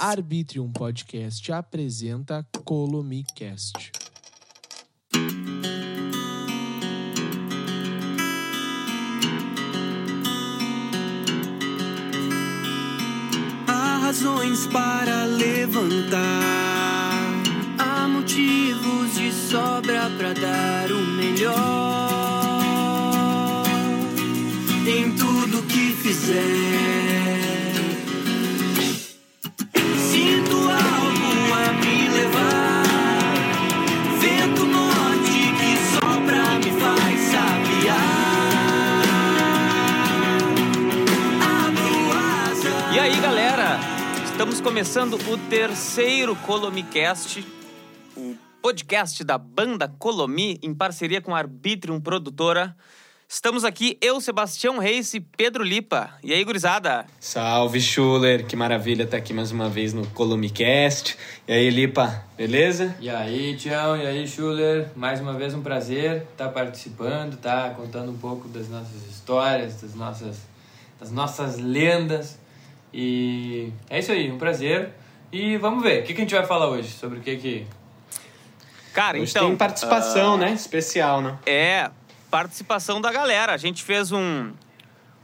Arbitrium Podcast apresenta Colomicast. Há razões para levantar, há motivos de sobra para dar o melhor em tudo que fizer. Estamos começando o terceiro Colomicast, o podcast da banda Colomi, em parceria com a Arbitrium Produtora. Estamos aqui, eu, Sebastião Reis e Pedro Lipa. E aí, gurizada? Salve, Schuller. Que maravilha estar aqui mais uma vez no Colomicast. E aí, Lipa, beleza? E aí, Tião, e aí, Schuller, mais uma vez um prazer estar participando, tá contando um pouco das nossas histórias, das nossas, das nossas lendas. E é isso aí, um prazer. E vamos ver, o que, que a gente vai falar hoje? Sobre o que que... Cara, Hoje então. tem participação, né? Especial, né? É, participação da galera. A gente fez um,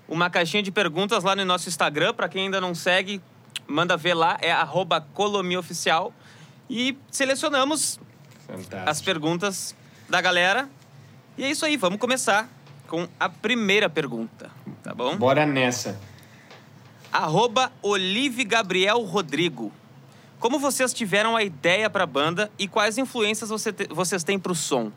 uma caixinha de perguntas lá no nosso Instagram. Pra quem ainda não segue, manda ver lá. É arroba colomioficial. E selecionamos Fantástico. as perguntas da galera. E é isso aí, vamos começar com a primeira pergunta, tá bom? Bora nessa. Arroba Olive Gabriel Rodrigo. Como vocês tiveram a ideia pra banda e quais influências você te- vocês têm pro som?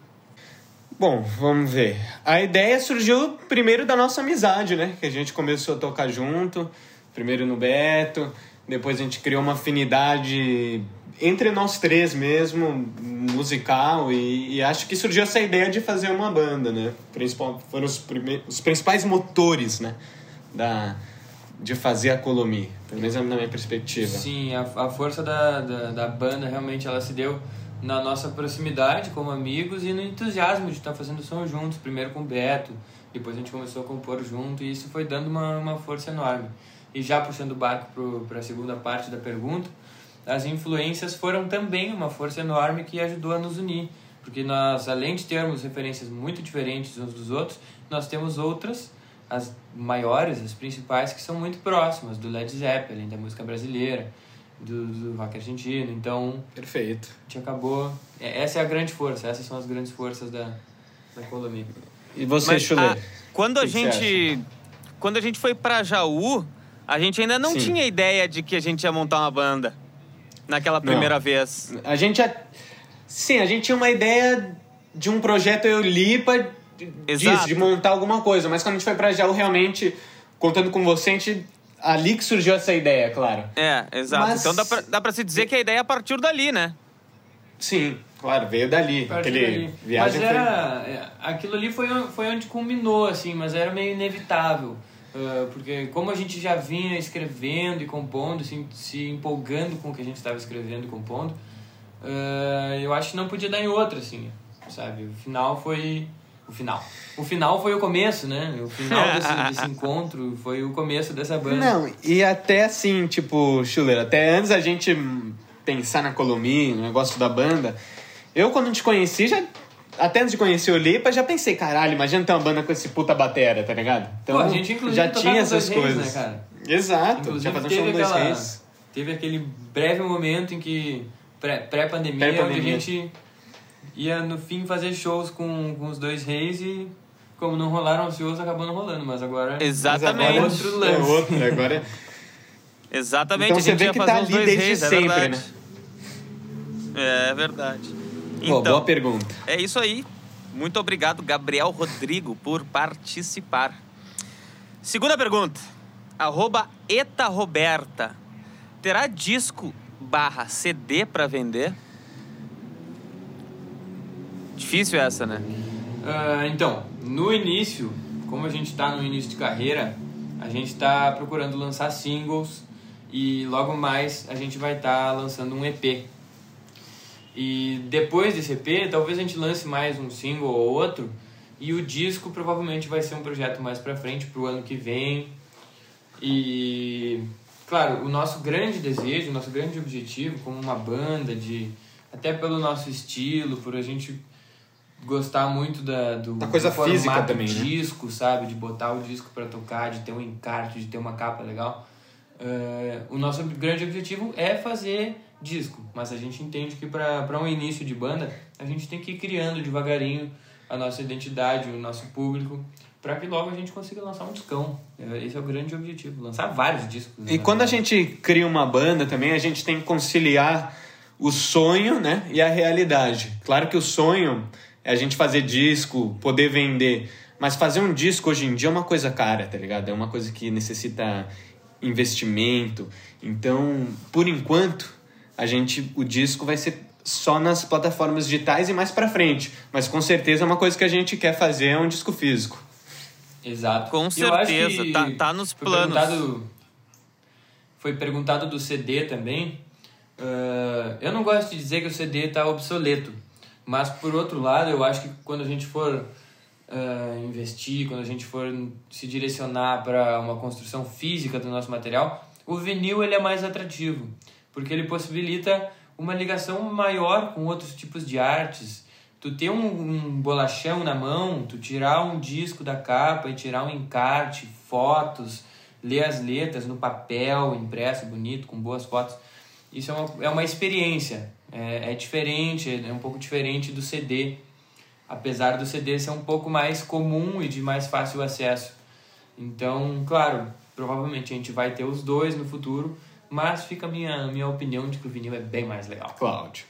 Bom, vamos ver. A ideia surgiu primeiro da nossa amizade, né? Que a gente começou a tocar junto, primeiro no Beto, depois a gente criou uma afinidade entre nós três mesmo, musical, e, e acho que surgiu essa ideia de fazer uma banda, né? Principal, foram os, os principais motores, né? Da, de fazer a Colomi, pelo menos na minha perspectiva. Sim, a, a força da, da, da banda realmente ela se deu na nossa proximidade como amigos e no entusiasmo de estar fazendo som juntos, primeiro com o Beto, depois a gente começou a compor junto e isso foi dando uma, uma força enorme. E já puxando o barco para a segunda parte da pergunta, as influências foram também uma força enorme que ajudou a nos unir, porque nós, além de termos referências muito diferentes uns dos outros, nós temos outras, as maiores, as principais, que são muito próximas, do Led Zeppelin, da música brasileira, do, do rock argentino. Então, Perfeito. a gente acabou. é- Essa é a grande força, essas são as grandes forças da, da Colômbia. E você, Mas, Chuler? a- quando a gente quando a gente foi pra Jaú, a gente ainda não Sim. tinha ideia de que a gente ia montar uma banda naquela primeira vez. A gente já. Sim, a gente tinha uma ideia de um projeto eu e Lipa disso, Exato. de montar alguma coisa, mas quando a gente foi pra Jaú, realmente, contando com você, a gente. Ali que surgiu essa ideia, claro. É, exato. Mas- Então dá pra, dá pra se dizer que a ideia partiu dali, né? Sim, claro, veio dali. Partiu Aquele dali. viagem mas era, é, aquilo ali foi, foi onde culminou, assim, mas era meio inevitável. Ah, porque como a gente já vinha escrevendo e compondo, assim, se empolgando com o que a gente estava escrevendo e compondo, ah, eu acho que não podia dar em outra, assim, sabe? O final foi... O final. O final foi o começo, né? O final desse, desse encontro foi o começo dessa banda. Não, e até assim, tipo, Schuler, até antes a gente pensar na Colomi, no negócio da banda, eu quando te conheci, já. Até antes de conhecer o Lipa, já pensei, caralho, imagina ter uma banda com esse puta batera, tá ligado? Então, Pô, a gente, inclusive, já tocava tinha essas Reis, coisas. né, cara? Exato, Inclusive, já fazer um teve, show aquela, Reis. teve aquele breve momento em que, pré- pré-pandemia, onde a Pré-pandemia. gente ia no fim fazer shows com, com os dois reis e como não rolaram os shows, acabou não rolando, mas agora... Mas Exatamente. agora Outro É lance. outro, agora... Exatamente. Então a você gente vê ia que fazer tá ali dois desde reis, é sempre, verdade. né? É verdade. Pô, Então, boa pergunta. é isso aí. Muito obrigado, Gabriel Rodrigo, por participar. Segunda pergunta. Arroba Eta Roberta. Terá disco barra CD pra vender? Difícil essa, né? Ah, então, no início, como a gente tá no início de carreira, a gente tá procurando lançar singles e logo mais a gente vai estar lançando um EP. E depois desse EP, talvez a gente lance mais um single ou outro, e o disco provavelmente vai ser um projeto mais pra frente, pro ano que vem. E claro, o nosso grande desejo, o nosso grande objetivo como uma banda, de até pelo nosso estilo, por a gente gostar muito da, do, Da coisa do formato física também, né? disco, sabe? De botar o disco pra tocar, de ter um encarte, de ter uma capa legal. É, o nosso grande objetivo é fazer disco, mas a gente entende que para um início de banda, a gente tem que ir criando devagarinho a nossa identidade, o nosso público, para que logo a gente consiga lançar um discão. É, Esse é o grande objetivo, lançar vários discos. E né? quando a gente cria uma banda também, a gente tem que conciliar o sonho, né, e a realidade. Claro que o sonho é a gente fazer disco, poder vender, mas fazer um disco hoje em dia é uma coisa cara, tá ligado? É uma coisa que necessita investimento. Então, por enquanto, a gente o disco vai ser só nas plataformas digitais e mais pra frente, mas com certeza é uma coisa que a gente quer fazer é um disco físico. Exato. Com E certeza, tá- tá nos foi planos. perguntado- foi perguntado do CD também. Ah, eu não gosto de dizer que o CD está obsoleto, mas por outro lado, eu acho que quando a gente for ah, investir, quando a gente for se direcionar para uma construção física do nosso material, o vinil ele é mais atrativo, porque ele possibilita uma ligação maior com outros tipos de artes. Tu ter um, um bolachão na mão, tu tirar um disco da capa e tirar um encarte, fotos, ler as letras no papel, impresso, bonito, com boas fotos. Isso é uma, é uma experiência. É, é diferente, é um pouco diferente do CD. Apesar do CD ser um pouco mais comum e de mais fácil acesso. Então, claro, provavelmente a gente vai ter os dois no futuro, mas fica a minha, minha opinião de que o vinil é bem mais legal. Cláudio.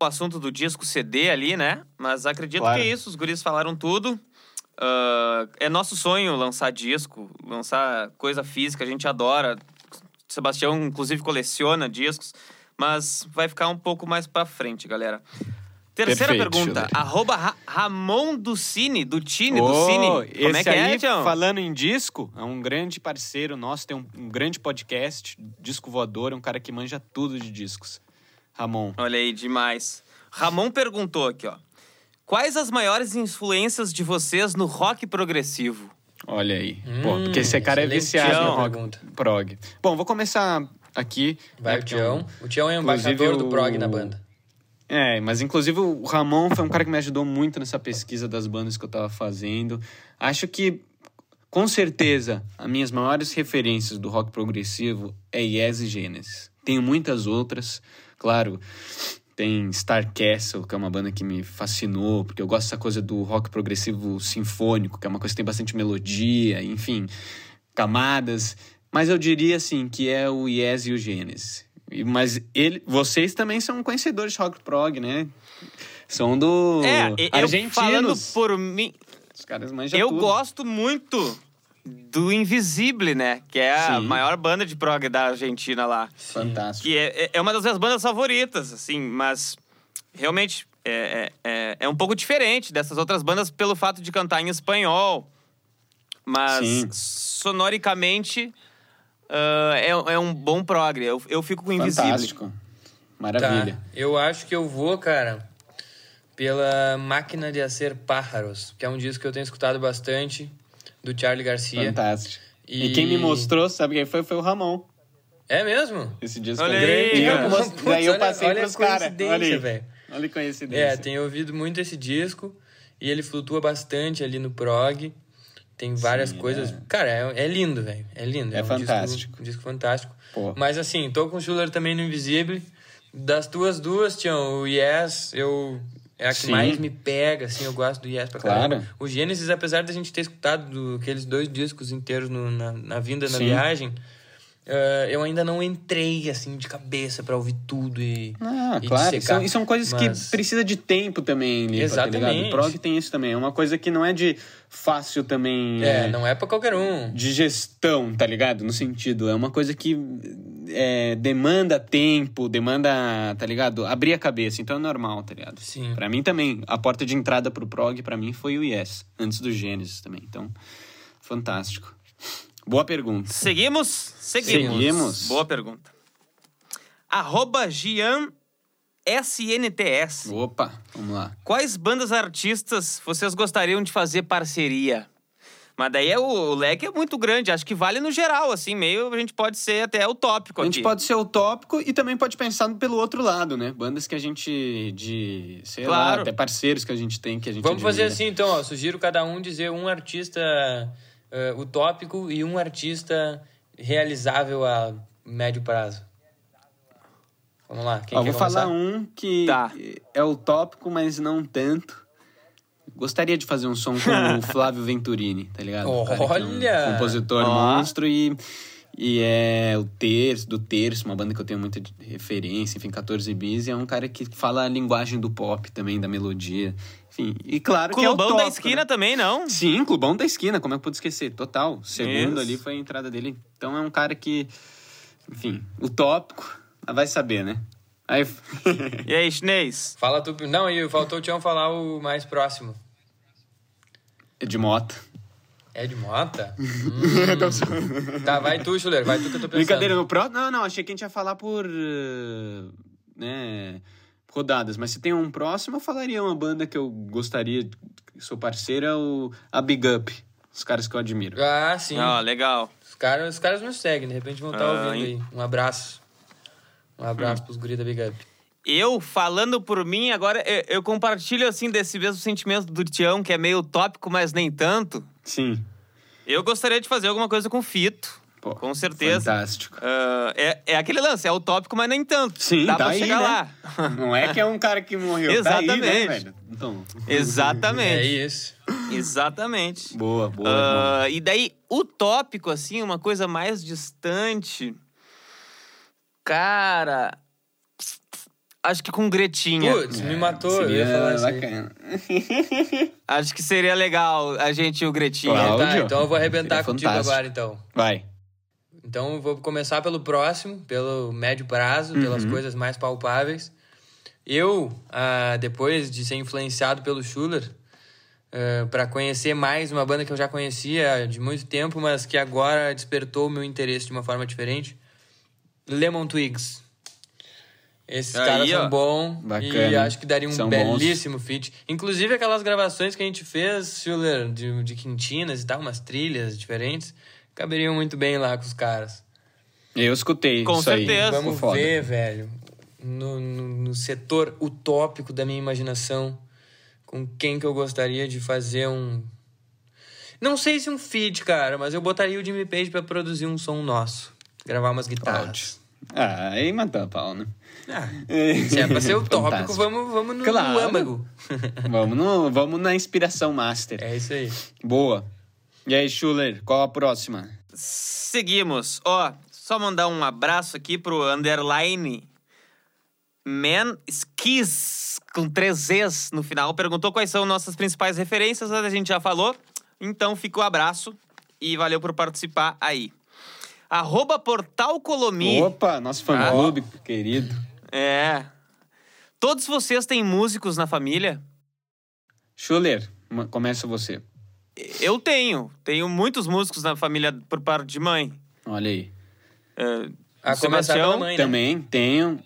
o assunto do disco CD ali, né? Mas acredito Claro. que é isso, os guris falaram tudo. Ah, é nosso sonho lançar disco, lançar coisa física, a gente adora. Sebastião, inclusive, coleciona discos, mas vai ficar um pouco mais pra frente, galera. Terceira Perfeito, pergunta, Schiller. arroba Ra Ramon do Cine, do Tine, do Ô, Cine. Como é que é, aí, Tião? falando em disco, é um grande parceiro nosso, tem um, um grande podcast, Disco Voador, é um cara que manja tudo de discos. Ramon. Olha aí, demais. Ramon perguntou aqui, ó. Quais as maiores influências de vocês no rock progressivo? Olha aí. Pô, Hum, porque esse cara é viciado no rock pergunta. prog. Bom, vou começar aqui. Vai né, o é um- Tião. O Tião é Inclusive, embaixador do o- prog na banda. É, mas inclusive o Ramon foi um cara que me ajudou muito nessa pesquisa das bandas que eu tava fazendo. Acho que, com certeza, as minhas maiores referências do rock progressivo é Yes e Genesis. Tenho muitas outras, claro. Tem Star Castle, que é uma banda que me fascinou, porque eu gosto dessa coisa do rock progressivo sinfônico, que é uma coisa que tem bastante melodia, enfim, camadas. Mas eu diria assim que é o Yes e o Genesis. E- Mas ele, vocês também são conhecedores de rock prog, né? São do É, eu falando argentinos. por mim, Os caras manjam eu tudo. gosto muito do Invisible, né? Que é a Sim. maior banda de prog da Argentina lá. Fantástico. Que é, é- é uma das minhas bandas favoritas, assim, mas realmente é, é, é- é um pouco diferente dessas outras bandas pelo fato de cantar em espanhol. Mas Sim. sonoricamente ah, é, é um bom prog. Eu, eu fico com o Invisible. Fantástico. Maravilha. Tá, eu acho que eu vou, cara, pela Máquina de Hacer Pájaros, que é um disco que eu tenho escutado bastante, do Charlie Garcia. Fantástico. E... E- quem me mostrou, sabe quem foi? Foi o Ramon. É mesmo? Esse disco Olha aí. aí, E eu most- Putz, Daí eu olha- passei olha a pros caras. coincidência, Olha velho. Olha a coincidência. É, tenho ouvido muito esse disco e ele flutua bastante ali no prog. Tem várias Sim, coisas. é. Cara, é, é lindo, velho. É lindo. É um fantástico. Disco, um disco fantástico. Pô. Mas assim, tô com o Schuller também no Invisible. Das tuas duas, Tião, o Yes, eu. É a que Sim. mais me pega, assim, eu gosto do Yes pra Claro. caramba. O Gênesis, apesar da gente ter escutado do- aqueles dois discos inteiros no- na, na vinda, na Sim. viagem, eh, eu ainda não entrei, assim, de cabeça pra ouvir tudo e. Ah, e claro. dissecar. São, e são coisas Mas- que precisa de tempo também, Lipa, tá ligado? Exatamente. O prog tem isso também. É uma coisa que não é de fácil também. É, não é pra qualquer um. de gestão, tá ligado? No sentido, é uma coisa que é, demanda tempo, demanda, tá ligado? Abrir a cabeça, então é normal, tá ligado? Sim. Pra mim também, a porta de entrada pro prog, pra mim, foi o Yes, antes do Gênesis também, então, fantástico. Boa pergunta. Seguimos? Seguimos. Seguimos. Boa pergunta. Arroba Gian SNTS. Opa, vamos lá. Quais bandas artistas vocês gostariam de fazer parceria? Mas daí é o, o leque é muito grande. Acho que vale no geral, assim, meio a gente pode ser até utópico A aqui. gente pode ser utópico e também pode pensar pelo outro lado, né? Bandas que a gente. de. sei Claro. lá, até parceiros que a gente tem que a gente Vamos fazer admira. assim, então, ó. Sugiro cada um dizer um artista eh, utópico e um artista realizável a médio prazo. Vamos lá, quem Ó, quer vou começar? falar um que Tá. é utópico, mas não tanto. Gostaria de fazer um som com o Flávio Venturini, tá ligado? O cara que é um Olha! compositor Ó. monstro e, e é o Terço, do Terço, uma banda que eu tenho muita referência, enfim, 14 bis, e é um cara que fala a linguagem do pop também, da melodia. Enfim, e claro que é Clubão utópico, da esquina né? também, não? Sim, Clubão da Esquina, como é que eu pude esquecer? Total. O segundo Isso. ali foi a entrada dele. Então é um cara que, enfim, utópico, mas vai saber, né? Aí, E aí, chinês? Fala tu. Não, e faltou o Tião falar o mais próximo. de moto. É de Mota? Hum. tá, vai tu, Schuller, vai tu que eu tô pensando. Brincadeira, meu próximo. Não, não, achei que a gente ia falar por. eh, né, rodadas. Mas se tem um próximo, eu falaria uma banda que eu gostaria, que sou parceira, o, a Big Up. Os caras que eu admiro. Ah, sim. Ó, legal. Os caras, os caras nos seguem, de repente vão estar Ah, ouvindo hein? aí. Um abraço. Um abraço Hum. pros guri da Big Up. Eu, falando por mim, agora eu, eu compartilho, assim, desse mesmo sentimento do Tião, que é meio utópico, mas nem tanto. Sim. Eu gostaria de fazer alguma coisa com Fito. Pô, Com certeza. Fantástico. Ah, é, é aquele lance, é utópico, mas nem tanto. Sim, Dá tá pra aí, chegar né? lá. Não é que é um cara que morreu. Tá aí, né, Exatamente. velho? Então, É Exatamente. isso. Exatamente. boa, boa. irmão. Ah, e daí, utópico, assim, uma coisa mais distante. Cara. Acho que com Gretinha. Putz, me matou. Eu Seria ia falar bacana. Acho que seria legal a gente e o Gretinha. Claro. Tá, então eu vou arrebentar Seria contigo fantástico. agora, então. Vai. Então eu vou começar pelo próximo, pelo médio prazo, pelas Uhum. coisas mais palpáveis. Eu, ah, depois de ser influenciado pelo Schuller, para conhecer mais uma banda que eu já conhecia de muito tempo, mas que agora despertou o meu interesse de uma forma diferente, Lemon Twigs. Esses Aí, caras ó. são bons e Bacana. acho que daria um São bons. belíssimo feat. Inclusive aquelas gravações que a gente fez, Schuller, de, de quintinas e tal, umas trilhas diferentes, caberiam muito bem lá com os caras. Eu escutei Com isso aí. certeza. Ficou Vamos foda. ver, velho, no, no, no setor utópico da minha imaginação, com quem que eu gostaria de fazer um. Não sei se um feat, cara, mas eu botaria o Jimmy Page pra produzir um som nosso. Gravar umas guitarras. Ah, aí matou a pau, né? Ah, se é pra ser utópico, vamos, vamos no, Claro. no âmago. Vamos, no, vamos na inspiração master. É isso aí. Boa. E aí, Schuller, qual a próxima? Seguimos. Ó, só mandar um abraço aqui pro underline Man Skis, com três Zs no final. Perguntou quais são nossas principais referências, a gente já falou. Então fica o abraço e valeu por participar aí. Arroba Portal Colomi. Opa, nosso fã-clube, querido. É. Todos vocês têm músicos na família? Schuller, começa você. Eu tenho. Tenho muitos músicos na família por parte de mãe. Olha aí. É, A Sebastião- mãe, né? Também tenho.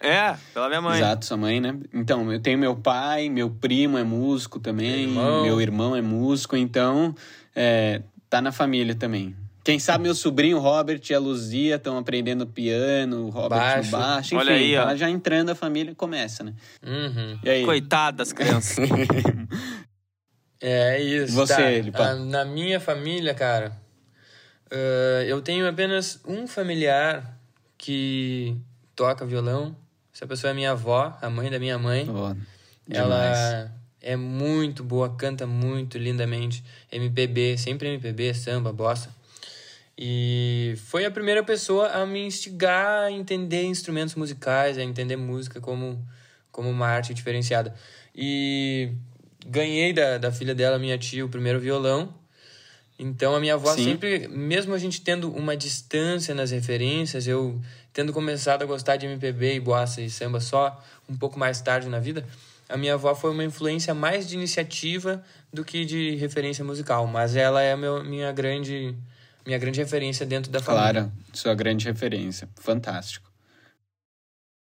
É, pela minha mãe. Exato, sua mãe, né? Então, eu tenho meu pai, meu primo é músico também, Irmão. meu irmão é músico, então é, tá na família também. Quem sabe meu sobrinho Robert e a Luzia estão aprendendo piano, o Robert Baixo. no baixo, enfim, Olha aí, ó. tá já entrando a família começa, né? Uhum. E aí? Coitadas crianças. É isso. Você, tá. Lipa? Ah, na minha família, cara, ah, eu tenho apenas um familiar que toca violão. Essa pessoa é minha avó, a mãe da minha mãe. Demais. Ela é muito boa, canta muito lindamente. MPB, sempre MPB, samba, bossa. E foi a primeira pessoa a me instigar a entender instrumentos musicais, a entender música como, como uma arte diferenciada. E ganhei da, da filha dela, minha tia, o primeiro violão. Então a minha avó Sim. sempre, mesmo a gente tendo uma distância nas referências, eu tendo começado a gostar de MPB e bossa e samba só um pouco mais tarde na vida, a minha avó foi uma influência mais de iniciativa do que de referência musical, mas ela é a meu, minha grande minha grande referência dentro da família. Clara, sua grande referência. Fantástico.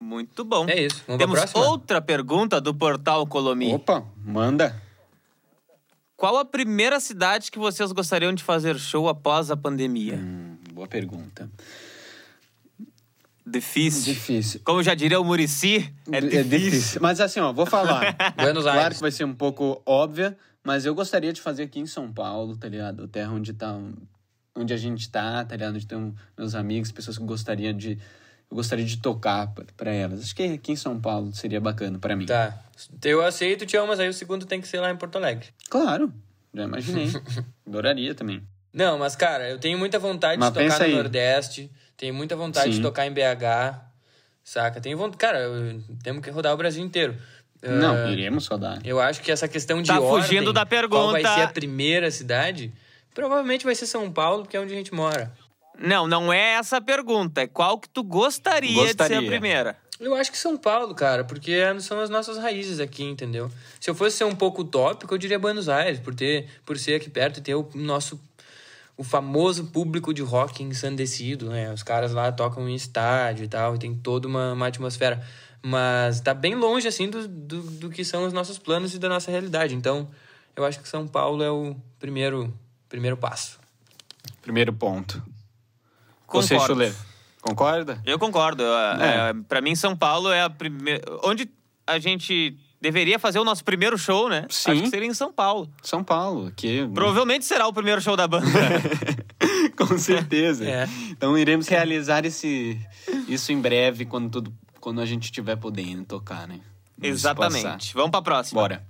Muito bom. É isso. Vamos Temos outra pergunta do portal Colomi. Opa, manda. Qual a primeira cidade que vocês gostariam de fazer show após a pandemia? Hum, boa pergunta. Difícil. Difícil. Como já diria o Murici, é difícil. Mas assim, ó, vou falar. Buenos Claro Aires. que vai ser um pouco óbvia, mas eu gostaria de fazer aqui em São Paulo, tá ligado? Terra onde tá. Onde a gente tá, tá ligado? Onde tem meus amigos, pessoas que gostariam de. Eu gostaria de tocar pra- pra elas. Acho que aqui em São Paulo seria bacana pra mim. Tá. Eu aceito, Tião, mas aí o segundo tem que ser lá em Porto Alegre. Claro, já imaginei. Adoraria também. Não, mas cara, eu tenho muita vontade Mas de tocar no aí. Nordeste, tenho muita vontade de Sim. tocar em BH, saca? Tenho vontade, cara, eu- temos que rodar o Brasil inteiro. Não, Ah, iremos só dar. Eu acho que essa questão de Tá ordem, fugindo da Qual vai pergunta. ser a primeira cidade? Provavelmente vai ser São Paulo, porque é onde a gente mora. Não, não é essa a pergunta. É qual que tu gostaria, de ser Gostaria. a primeira? Eu acho que São Paulo, cara, porque é- são as nossas raízes aqui, entendeu? Se eu fosse ser um pouco utópico, eu diria Buenos Aires, por, ter, por ser aqui perto e ter o nosso o famoso público de rock ensandecido, né? Os caras lá tocam em estádio e tal, e tem toda uma, uma atmosfera. Mas tá bem longe, assim, do, do, do que são os nossos planos e da nossa realidade. Então, eu acho que São Paulo é o primeiro, primeiro passo. Primeiro ponto. Você, concorda? Eu concordo. É. É. Para mim, São Paulo é a primeira. Onde a gente deveria fazer o nosso primeiro show, né? Sim. Acho que seria em São Paulo. São Paulo, que Provavelmente será o primeiro show da banda. Com certeza. É. Então iremos realizar esse, isso em breve, quando, tudo, quando a gente estiver podendo tocar, né? Vamos Exatamente. passar. Vamos pra próxima. Bora.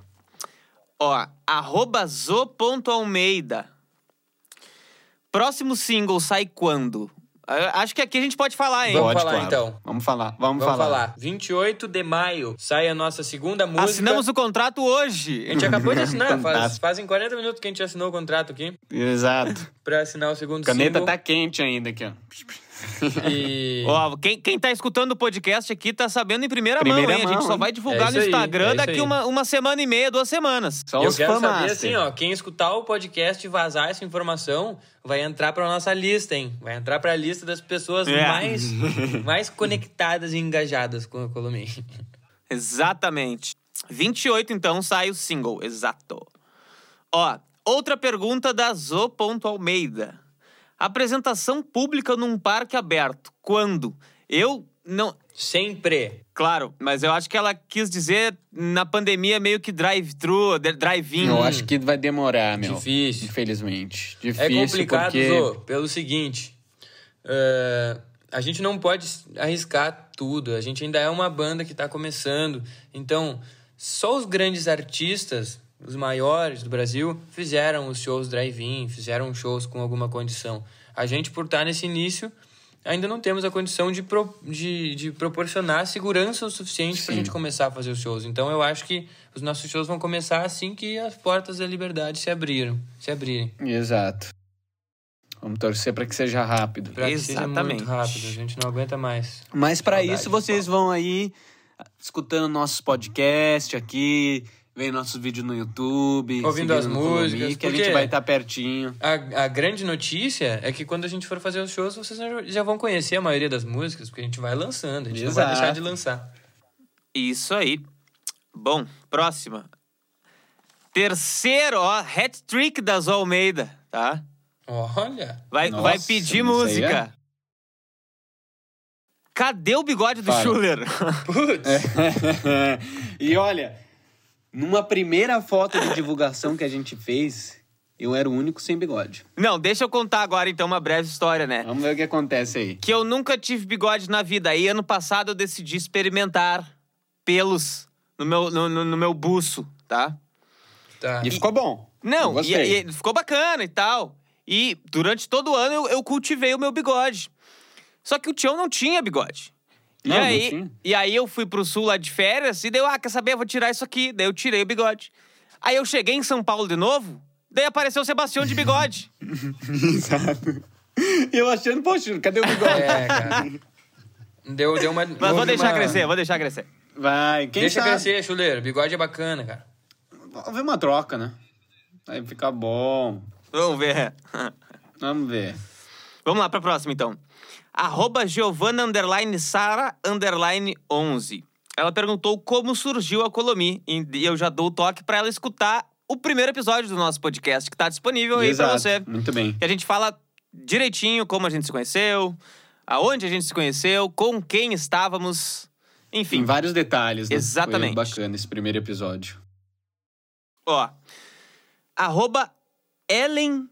Ó, arroba zo.almeida. Próximo single sai quando? Eu Acho que aqui a gente pode falar, hein? Vamos Pode, falar, claro. então. Vamos falar. Vamos, Vamos falar. falar. 28 de maio sai a nossa segunda música. Assinamos o contrato hoje. A gente acabou de assinar, faz, fazem 40 minutos que a gente assinou o contrato aqui Exato. pra assinar o segundo Caneta single. tá quente ainda aqui, ó. E... Ó, quem, quem tá escutando o podcast aqui tá sabendo em primeira, Primeira mão, hein? A gente mão, só vai divulgar É no aí, Instagram é isso daqui aí. uma, uma semana e meia, duas semanas. Só eu os quero saber assim, ó, quem escutar o podcast e vazar essa informação vai entrar pra nossa lista, hein? Vai entrar pra lista das pessoas É. mais, mais conectadas e engajadas com a Colomei. Exatamente. 28, então, sai o single. Exato. Ó, outra pergunta da Zo.almeida. Apresentação pública num parque aberto. Quando? Eu não. Sempre. Claro, mas eu acho que ela quis dizer na pandemia meio que drive-thru, drive-in. Eu acho que vai demorar, meu. Difícil. Infelizmente. É Difícil complicado, porque... Zô, pelo seguinte. é, a gente não pode arriscar tudo. A gente ainda é uma banda que tá começando. Então, só os grandes artistas, os maiores do Brasil, fizeram os shows drive-in, fizeram shows com alguma condição. A gente, por estar nesse início, ainda não temos a condição de, pro- de, de proporcionar segurança o suficiente pra Sim. gente começar a fazer os shows. Então, eu acho que os nossos shows vão começar assim que as portas da liberdade se abriram, se abrirem. Exato. Vamos torcer para que seja rápido. Pra que seja Exatamente. muito rápido, a gente não aguenta mais. Mas para isso vocês vão aí escutando nossos podcasts aqui, vendo nossos vídeos no YouTube, Ouvindo as músicas, que a gente vai estar pertinho. A, a grande notícia é que quando a gente for fazer os shows, vocês já- vão conhecer a maioria das músicas, porque a gente vai lançando, a gente não vai Exato. deixar de lançar. Isso aí. Bom, próxima. Terceiro, ó, hat-trick da Zo Almeida, tá? Olha, Vai, Nossa, vai pedir música. Cadê o bigode do. Schuller? e olha, numa primeira foto de divulgação que a gente fez, eu era o único sem bigode. Não, deixa eu contar agora então uma breve história, né? Vamos ver o que acontece aí. Que eu nunca tive bigode na vida. Aí ano passado eu decidi experimentar pelos no meu, no, no- no meu buço, tá? tá. E ficou bom. Não, e, gostei. e ficou bacana e tal. E durante todo o ano eu, eu cultivei o meu bigode. Só que o Tião não tinha bigode. Não, e, não aí, tinha. e aí eu fui pro sul lá de férias e deu, ah, quer saber? Eu vou tirar isso aqui. Daí eu tirei o bigode. Aí eu cheguei em São Paulo de novo, daí apareceu o Sebastião de bigode. Exato. E eu achando, poxa, cadê o bigode? É, cara. Deu, deu uma. Mas vou deixar uma- crescer, vou deixar crescer. Vai, quem Deixa sabe? crescer, chuleiro. Bigode é bacana, cara. Vamos ver uma troca, né? Aí fica bom. Vamos ver. Vamos ver. Vamos lá pra próxima, então. Arroba Giovanna underline Sara underline 11. Ela perguntou como surgiu a Colomi. E eu já dou o toque pra ela escutar o primeiro episódio do nosso podcast que tá disponível aí pra Exato, você. Muito bem. Que a gente fala direitinho como a gente se conheceu, aonde a gente se conheceu, com quem estávamos, enfim. Em vários detalhes, né? Exatamente. Foi bacana esse primeiro episódio. Ó, arroba Ellen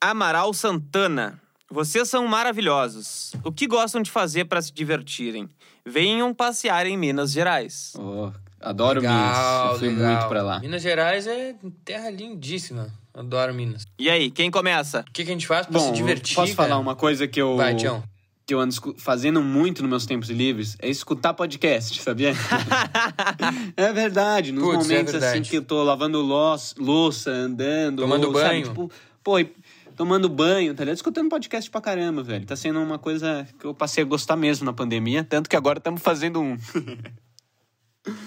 Amaral Santana. Vocês são maravilhosos. O que gostam de fazer para se divertirem? Venham passear em Minas Gerais. Oh, adoro Legal, Minas. Eu fui legal. muito pra lá. Minas Gerais é terra lindíssima. Adoro Minas. E aí, quem começa? O que, que a gente faz pra se divertir, posso cara? falar uma coisa que eu... Vai, Tião. que eu ando fazendo muito nos meus tempos livres é escutar podcast, sabia? é verdade, nos Putz, é momentos verdade. assim que eu tô lavando louça, louça andando, Tomando ou, sabe, banho. tipo, pô, e- tomando banho, tá ligado? Escutando podcast pra caramba, velho. Tá sendo uma coisa que eu passei a gostar mesmo na pandemia, tanto que agora estamos fazendo um.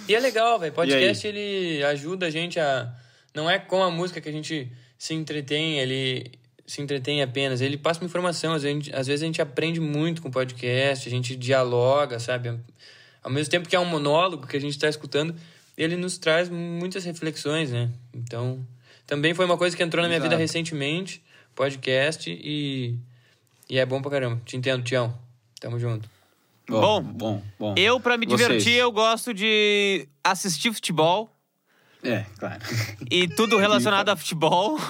E é legal, velho. Podcast, ele ajuda a gente a... Não é com a música que a gente se entretém, ele se entretém apenas. Ele passa uma informação. Às vezes, às vezes a gente aprende muito com podcast, a gente dialoga, sabe? Ao mesmo tempo que é um monólogo que a gente está escutando, ele nos traz muitas reflexões, né? Então, também foi uma coisa que entrou na minha vida Exato. recentemente, podcast, e, e é bom pra caramba. Te entendo, Tião. Tamo junto. Bom, bom, bom. Eu, pra me Vocês. divertir, eu gosto de assistir futebol É, claro. e tudo relacionado a futebol.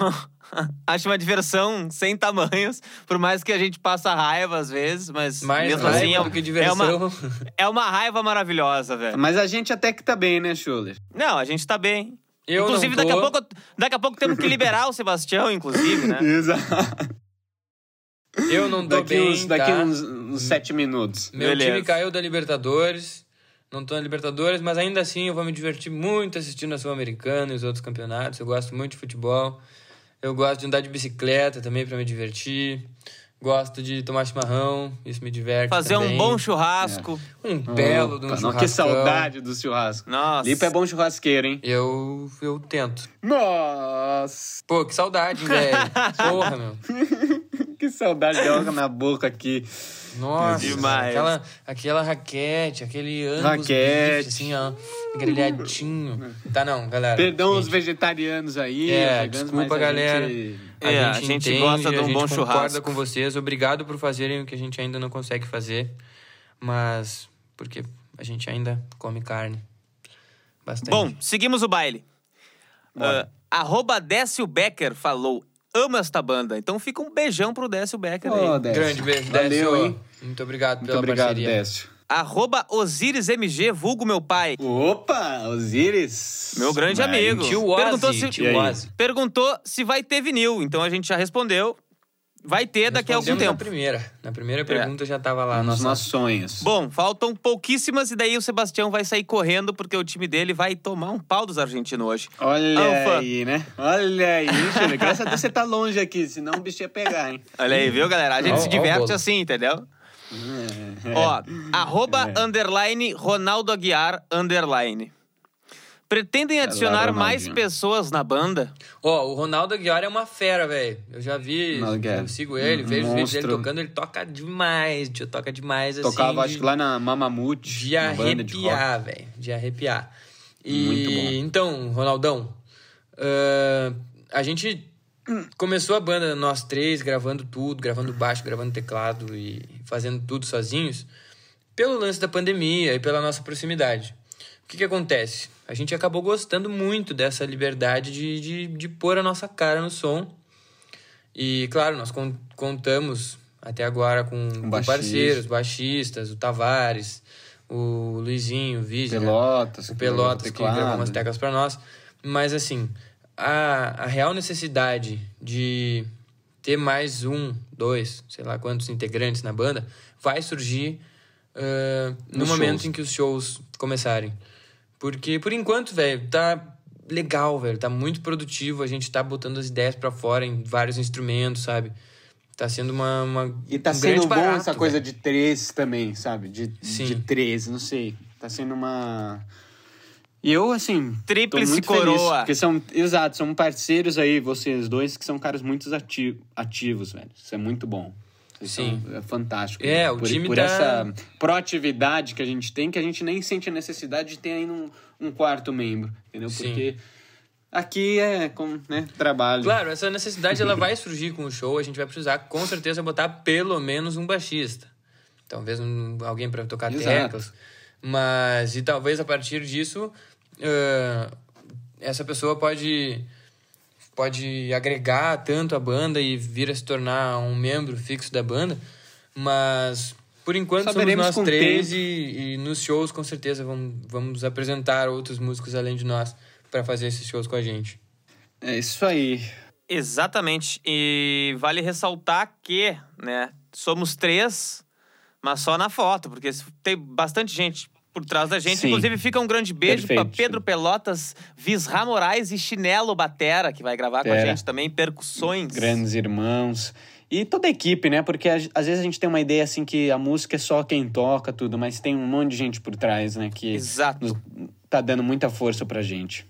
Acho uma diversão sem tamanhos, por mais que a gente passa raiva às vezes, mas Mais mesmo raiva assim é, do que é diversão. uma, é uma raiva maravilhosa, velho. Mas a gente até que tá bem, né, Schuller? Não, a gente tá bem. Eu inclusive, daqui a, pouco, daqui a pouco temos que liberar o Sebastião, inclusive, né? Exato. Eu não tô Daqui, bem, uns, daqui tá? uns, uns sete minutos. Meu Beleza. time caiu da Libertadores. Não tô na Libertadores, mas ainda assim eu vou me divertir muito assistindo a Sul-Americana e os outros campeonatos. Eu gosto muito de futebol. Eu gosto de andar de bicicleta também pra me divertir. Gosto de tomar chimarrão, isso me diverte. Fazer um também. bom churrasco. Um belo de um não, Que saudade do churrasco. Nossa. Lipa é bom churrasqueiro, hein? Eu, eu tento. Nossa! Pô, que saudade, velho. Porra, meu. Que saudade de água na boca aqui. Nossa, Demais. Aquela, aquela raquete, aquele angus Raquete. beef, assim, ó, grelhadinho. Tá não, galera. Perdão os Gente, vegetarianos aí. É, desculpa, galera. gente- É, a gente gosta de um a gente bom concorda churrasco. com vocês. Obrigado por fazerem o que a gente ainda não consegue fazer. Mas porque a gente ainda come carne. Bastante. Bom, seguimos o baile. Ah, arroba Décio Becker falou: amo esta banda. Então fica um beijão pro Décio Becker aí. Ô, Décio. grande beijo, Valeu, Décio. hein? Muito obrigado Muito pela obrigado, parceria. Décio. Arroba Osiris MG, vulgo meu pai. Opa, Osiris. Meu grande amigo. Tio Perguntou Ozzy, se- tio? Ozzy. Perguntou se vai ter vinil. Então a gente já respondeu. Vai ter daqui a algum tempo. Na primeira. Na primeira pergunta já tava lá. Nos nossos sonhos. Bom, faltam pouquíssimas e daí o Sebastião vai sair correndo porque o time dele vai tomar um pau dos argentinos hoje. Olha Alfa. aí, né? Olha aí. Graças a Deus você tá longe aqui, senão o bicho ia pegar, hein? Olha aí, viu, galera? A gente Ó, se diverte assim, entendeu? Ó, arroba underline Ronaldo Aguiar underline. Pretendem adicionar mais pessoas na banda? Ó, o Ronaldo Aguiar é uma fera, velho. Eu já vi, eu sigo ele, Um vejo os vídeos dele tocando, ele toca demais, tio, toca demais, assim. Tocava, de, acho que lá na Mamamute. de arrepiar, velho, de arrepiar. E, Muito bom. então, Ronaldão, ah, a gente começou a banda, nós três, gravando tudo, gravando baixo, gravando teclado e fazendo tudo sozinhos, pelo lance da pandemia e pela nossa proximidade. O que que acontece? A gente acabou gostando muito dessa liberdade de, de, de pôr a nossa cara no som. E, claro, nós con- contamos até agora com, com baixista. parceiros, baixistas, o Tavares, o Luizinho, o Vigia, Pelotas. o Pelotas que teclado. gravou umas teclas pra nós. Mas assim, a, a real necessidade de ter mais um, dois, sei lá quantos integrantes na banda, vai surgir ah, no Nos momento shows. em que os shows começarem. Porque, por enquanto, velho, tá legal, velho. Tá muito produtivo. A gente tá botando as ideias pra fora em vários instrumentos, sabe? Tá sendo uma, uma E tá um sendo grande bom barato, essa coisa velho. de três também, sabe? De, Sim. de três, não sei. Tá sendo uma. E eu, assim. Tríplice coroa. Feliz, porque são. Exato, são parceiros aí, vocês dois, que são caras muito ati ativos, velho. Isso é muito bom. Sim. é fantástico. É, né? o por, time Por tá- essa proatividade que a gente tem, que a gente nem sente a necessidade de ter ainda um, um quarto membro, entendeu? Sim. Porque. Aqui é com né, trabalho. Claro, essa necessidade ela vai surgir com o show. A gente vai precisar, com certeza, botar pelo menos um baixista. Talvez um, alguém para tocar Exato. teclas. Mas, e talvez a partir disso, eh, essa pessoa pode, pode agregar tanto a banda e vir a se tornar um membro fixo da banda. Mas, por enquanto, Saberemos somos nós três e, e nos shows, com certeza, vamos, vamos apresentar outros músicos além de nós para fazer esses shows com a gente. É isso aí. Exatamente. E vale ressaltar que, né, somos três, mas só na foto, porque tem bastante gente por trás da gente. Sim. Inclusive, fica um grande beijo para. Pedro Pelotas, Visra Moraes e Chinelo Batera, que vai gravar com a Batera. gente também, percussões. Grandes irmãos. E toda a equipe, né? Porque às vezes a gente tem uma ideia assim que a música é só quem toca, tudo, mas tem um monte de gente por trás, né? Que Exato. nos- tá dando muita força pra gente.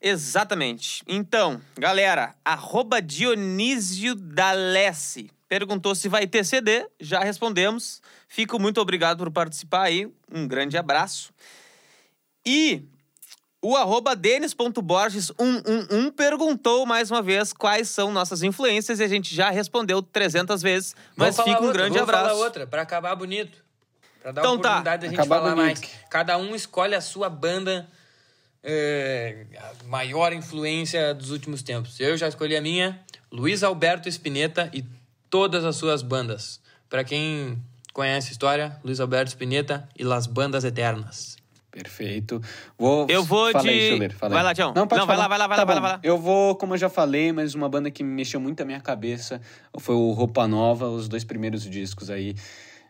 Exatamente. Então, galera, arroba Dionísio D'Alessi perguntou se vai ter CD. Já respondemos. Fico muito obrigado por participar aí. Um grande abraço. E o arroba denis.borges111 perguntou mais uma vez quais são nossas influências e a gente já respondeu 300 vezes. Mas fica um outra, grande vamos abraço. falar outra, para acabar bonito. Pra dar Então tá. oportunidade da gente Acabar falar bonito. mais. Cada um escolhe a sua banda é, a maior influência dos últimos tempos. Eu já escolhi a minha, Luiz Alberto Spinetta e todas as suas bandas. Pra quem conhece a história, Luiz Alberto Spinetta e Las Bandas Eternas. Perfeito. Vou... Eu vou Fala de- Aí, Vai lá, Tião. Não, pode Não, vai falar. lá, vai lá, vai Tá lá, vai lá, vai lá. Eu vou, como eu já falei, mas uma banda que mexeu muito a minha cabeça foi o Roupa Nova, os dois primeiros discos aí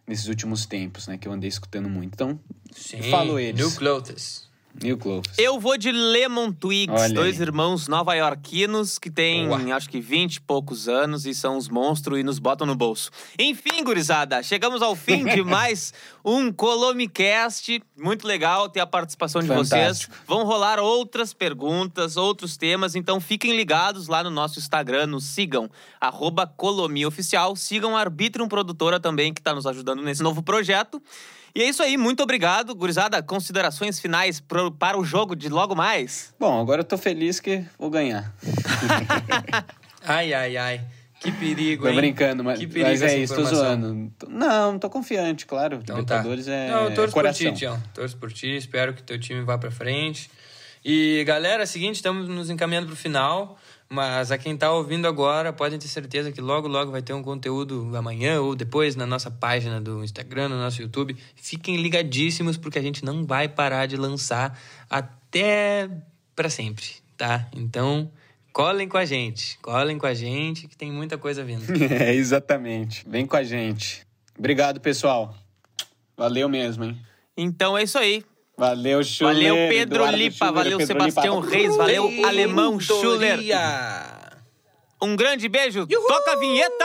nesses últimos tempos, né? Que eu andei escutando muito. Então, Sim, falo eles. New Clothes. New Clothes. Eu vou de Lemon Twigs, Olha dois aí. irmãos nova-iorquinos que têm, Boa. acho que 20 e poucos anos e são uns monstros e nos botam no bolso. Enfim, gurizada, chegamos ao fim de mais um Colomicast. Muito legal ter a participação de Fantástico. vocês. Vão rolar outras perguntas, outros temas, então fiquem ligados lá no nosso Instagram, nos sigam, arroba Colomioficial. Sigam a Arbitrium Produtora também, que está nos ajudando nesse novo projeto. E é isso aí, muito obrigado, gurizada. Considerações finais pro- para o jogo de logo mais? Bom, agora eu tô feliz que vou ganhar. Ai, ai, ai. Que perigo, Tô hein? brincando, mas, que perigo mas é isso, tô zoando. Não, tô confiante, claro. Então Libertadores tá. é Não, eu torço coração. por ti, Tião. Torço por ti, espero que teu time vá pra frente. E galera, é o seguinte, estamos nos encaminhando pro final, mas a quem tá ouvindo agora, podem ter certeza que logo, logo vai ter um conteúdo amanhã ou depois na nossa página do Instagram, no nosso YouTube. Fiquem ligadíssimos porque a gente não vai parar de lançar até pra sempre, tá? Então, colhem com a gente, colhem com a gente que tem muita coisa vindo. É, exatamente. Vem com a gente. Obrigado, pessoal. Valeu mesmo, hein? Então é isso aí. Valeu, Schuller. Valeu, Pedro Eduardo Lipa. Schuller, valeu, Pedro Sebastião Lipa. Reis. Valeu, Alemão Schuller. Um grande beijo. Toca a vinheta.